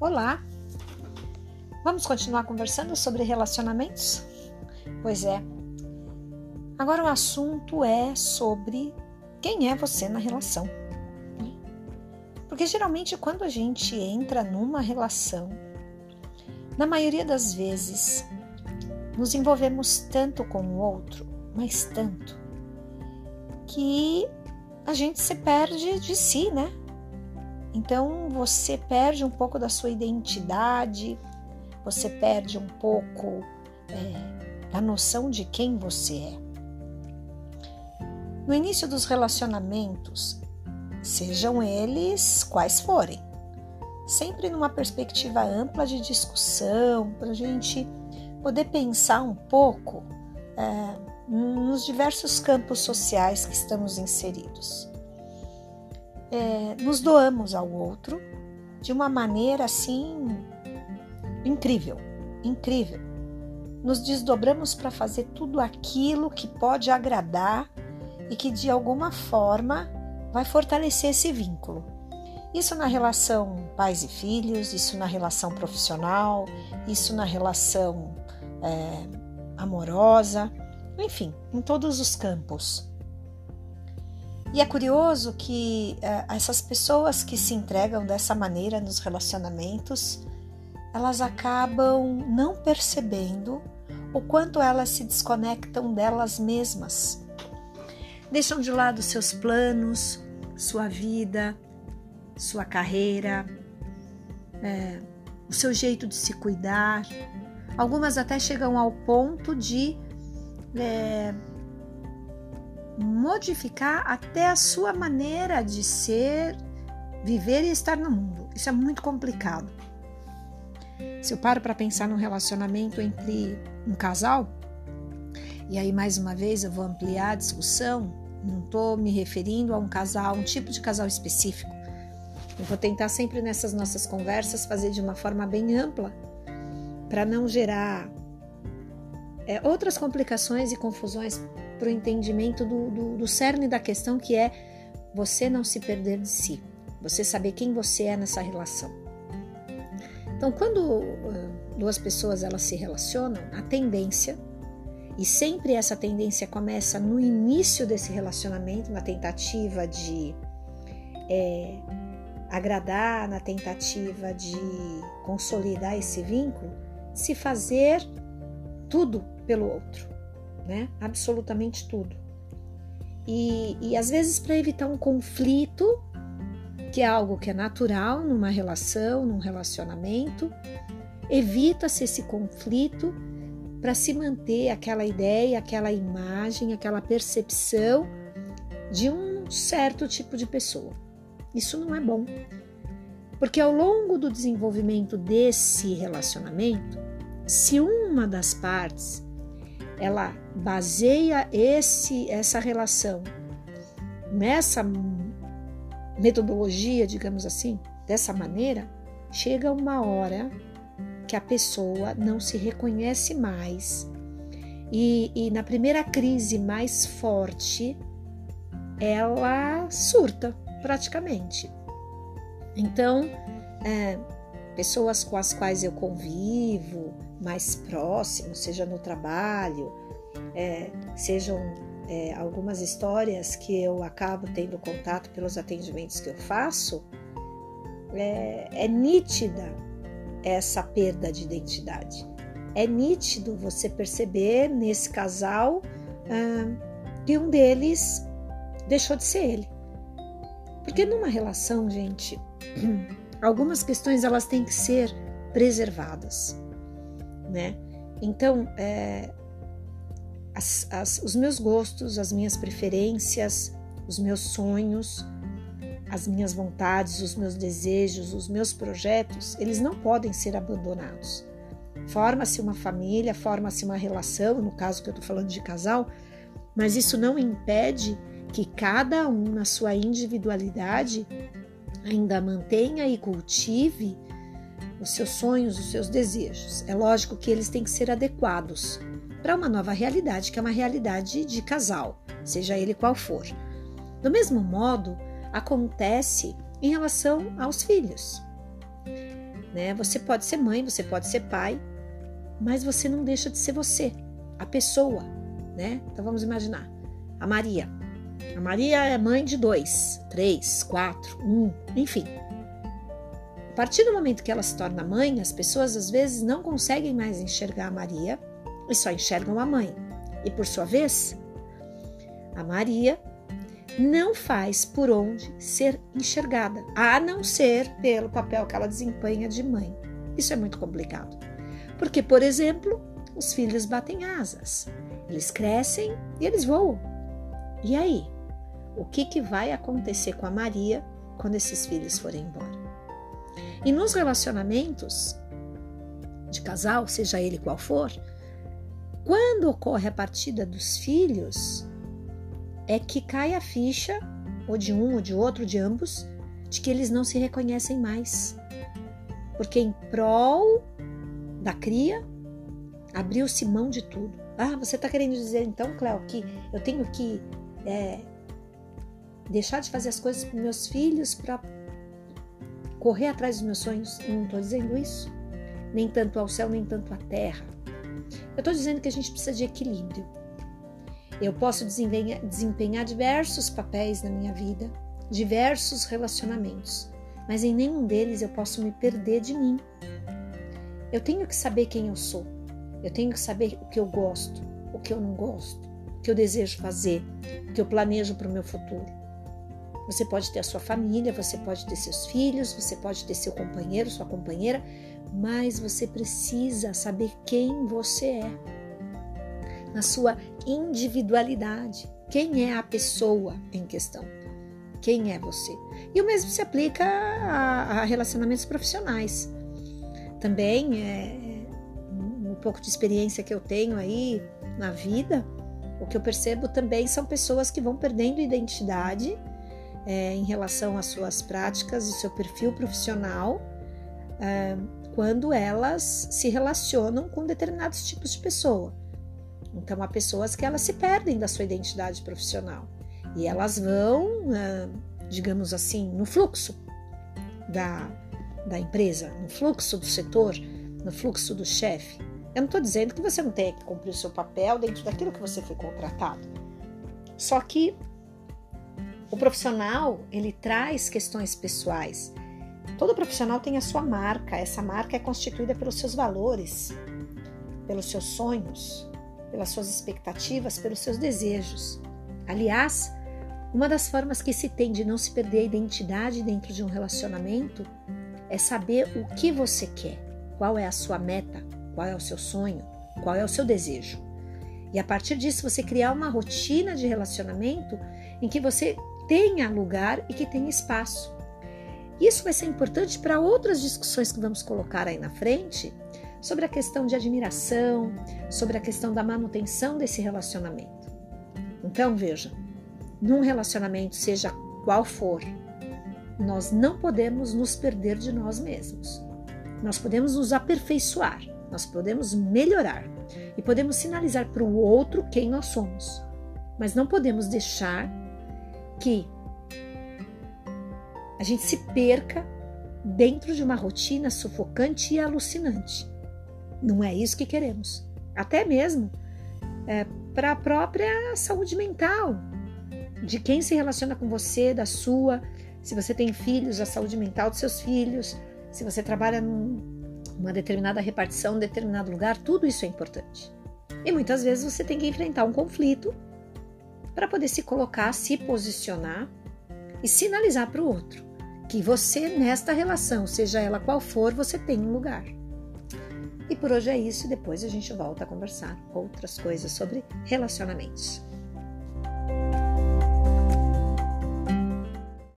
Olá! Vamos continuar conversando sobre relacionamentos? Pois é. Agora o assunto é sobre quem é você na relação. Porque geralmente quando a gente entra numa relação, na maioria das vezes, nos envolvemos tanto com o outro, mas tanto, que a gente se perde de si, né? Então você perde um pouco da sua identidade, você perde um pouco é, da noção de quem você é. No início dos relacionamentos, sejam eles quais forem, sempre numa perspectiva ampla de discussão, para a gente poder pensar um pouco é, nos diversos campos sociais que estamos inseridos. É, nos doamos ao outro de uma maneira assim incrível, incrível. Nos desdobramos para fazer tudo aquilo que pode agradar e que de alguma forma vai fortalecer esse vínculo. Isso na relação pais e filhos, isso na relação profissional, isso na relação é, amorosa, enfim, em todos os campos. E é curioso que é, essas pessoas que se entregam dessa maneira nos relacionamentos, elas acabam não percebendo o quanto elas se desconectam delas mesmas. Deixam de lado seus planos, sua vida, sua carreira, é, o seu jeito de se cuidar. Algumas até chegam ao ponto de é, modificar até a sua maneira de ser, viver e estar no mundo. Isso é muito complicado. Se eu paro para pensar num relacionamento entre um casal, e aí mais uma vez eu vou ampliar a discussão, não estou me referindo a um casal, um tipo de casal específico. Eu vou tentar sempre nessas nossas conversas fazer de uma forma bem ampla, para não gerar é, outras complicações e confusões para o entendimento do, do, do cerne da questão, que é você não se perder de si, você saber quem você é nessa relação. Então, quando uh, duas pessoas elas se relacionam, a tendência e sempre essa tendência começa no início desse relacionamento, na tentativa de é, agradar, na tentativa de consolidar esse vínculo, se fazer tudo pelo outro, né? Absolutamente tudo. E, e às vezes, para evitar um conflito, que é algo que é natural numa relação, num relacionamento, evita-se esse conflito para se manter aquela ideia, aquela imagem, aquela percepção de um certo tipo de pessoa. Isso não é bom. Porque ao longo do desenvolvimento desse relacionamento, se uma das partes ela baseia esse essa relação nessa metodologia, digamos assim, dessa maneira, chega uma hora que a pessoa não se reconhece mais e, e na primeira crise mais forte ela surta praticamente. Então, é, pessoas com as quais eu convivo, mais próximo, seja no trabalho, é, sejam é, algumas histórias que eu acabo tendo contato pelos atendimentos que eu faço, é, é nítida essa perda de identidade. É nítido você perceber nesse casal ah, que um deles deixou de ser ele. Porque numa relação, gente, algumas questões elas têm que ser preservadas né? Então, é, as, as, os meus gostos, as minhas preferências, os meus sonhos, as minhas vontades, os meus desejos, os meus projetos, eles não podem ser abandonados. Forma-se uma família, forma-se uma relação, no caso que eu estou falando de casal, mas isso não impede que cada um, na sua individualidade, ainda mantenha e cultive os seus sonhos, os seus desejos. É lógico que eles têm que ser adequados para uma nova realidade, que é uma realidade de casal, seja ele qual for. Do mesmo modo, acontece em relação aos filhos. né? Você pode ser mãe, você pode ser pai, mas você não deixa de ser você, a pessoa, né? Então vamos imaginar a Maria. A Maria é mãe de dois, três, quatro, um, enfim. A partir do momento que ela se torna mãe, as pessoas às vezes não conseguem mais enxergar a Maria e só enxergam a mãe. E por sua vez, a Maria não faz por onde ser enxergada, a não ser pelo papel que ela desempenha de mãe. Isso é muito complicado. Porque, por exemplo, os filhos batem asas, eles crescem e eles voam. E aí? O que, que vai acontecer com a Maria quando esses filhos forem embora? E nos relacionamentos de casal, seja ele qual for, quando ocorre a partida dos filhos, é que cai a ficha, ou de um ou de outro, de ambos, de que eles não se reconhecem mais. Porque em prol da cria, abriu-se mão de tudo. Ah, você está querendo dizer então, Cléo, que eu tenho que é, deixar de fazer as coisas para meus filhos para correr atrás dos meus sonhos? Eu não estou dizendo isso. Nem tanto ao céu, nem tanto à terra. Eu estou dizendo que a gente precisa de equilíbrio. Eu posso desempenhar, desempenhar diversos papéis na minha vida, diversos relacionamentos, mas em nenhum deles eu posso me perder de mim. Eu tenho que saber quem eu sou. Eu tenho que saber o que eu gosto, o que eu não gosto, que eu desejo fazer, que eu planejo para o meu futuro. Você pode ter a sua família, você pode ter seus filhos, você pode ter seu companheiro, sua companheira, mas você precisa saber quem você é, na sua individualidade. Quem é a pessoa em questão? Quem é você? E o mesmo se aplica a, a relacionamentos profissionais. Também, é, um pouco de experiência que eu tenho aí na vida, o que eu percebo também são pessoas que vão perdendo identidade é, em relação às suas práticas e seu perfil profissional. É, quando elas se relacionam com determinados tipos de pessoa. Então, há pessoas que elas se perdem da sua identidade profissional e elas vão, ah, digamos assim, no fluxo da, da empresa, no fluxo do setor, no fluxo do chefe. Eu não estou dizendo que você não tenha que cumprir o seu papel dentro daquilo que você foi contratado. Só que o profissional ele traz questões pessoais Todo profissional tem a sua marca, essa marca é constituída pelos seus valores, pelos seus sonhos, pelas suas expectativas, pelos seus desejos. Aliás, uma das formas que se tem de não se perder a identidade dentro de um relacionamento é saber o que você quer, qual é a sua meta, qual é o seu sonho, qual é o seu desejo. E a partir disso você criar uma rotina de relacionamento em que você tenha lugar e que tenha espaço. Isso vai ser importante para outras discussões que vamos colocar aí na frente sobre a questão de admiração, sobre a questão da manutenção desse relacionamento. Então, veja, num relacionamento, seja qual for, nós não podemos nos perder de nós mesmos. Nós podemos nos aperfeiçoar, nós podemos melhorar e podemos sinalizar para o outro quem nós somos, mas não podemos deixar que a gente se perca dentro de uma rotina sufocante e alucinante. Não é isso que queremos. Até mesmo é, para a própria saúde mental de quem se relaciona com você, da sua. Se você tem filhos, a saúde mental dos seus filhos. Se você trabalha numa determinada repartição, em determinado lugar, tudo isso é importante. E muitas vezes você tem que enfrentar um conflito para poder se colocar, se posicionar e sinalizar para o outro que você, nesta relação, seja ela qual for, você tem um lugar. E por hoje é isso, depois a gente volta a conversar outras coisas sobre relacionamentos.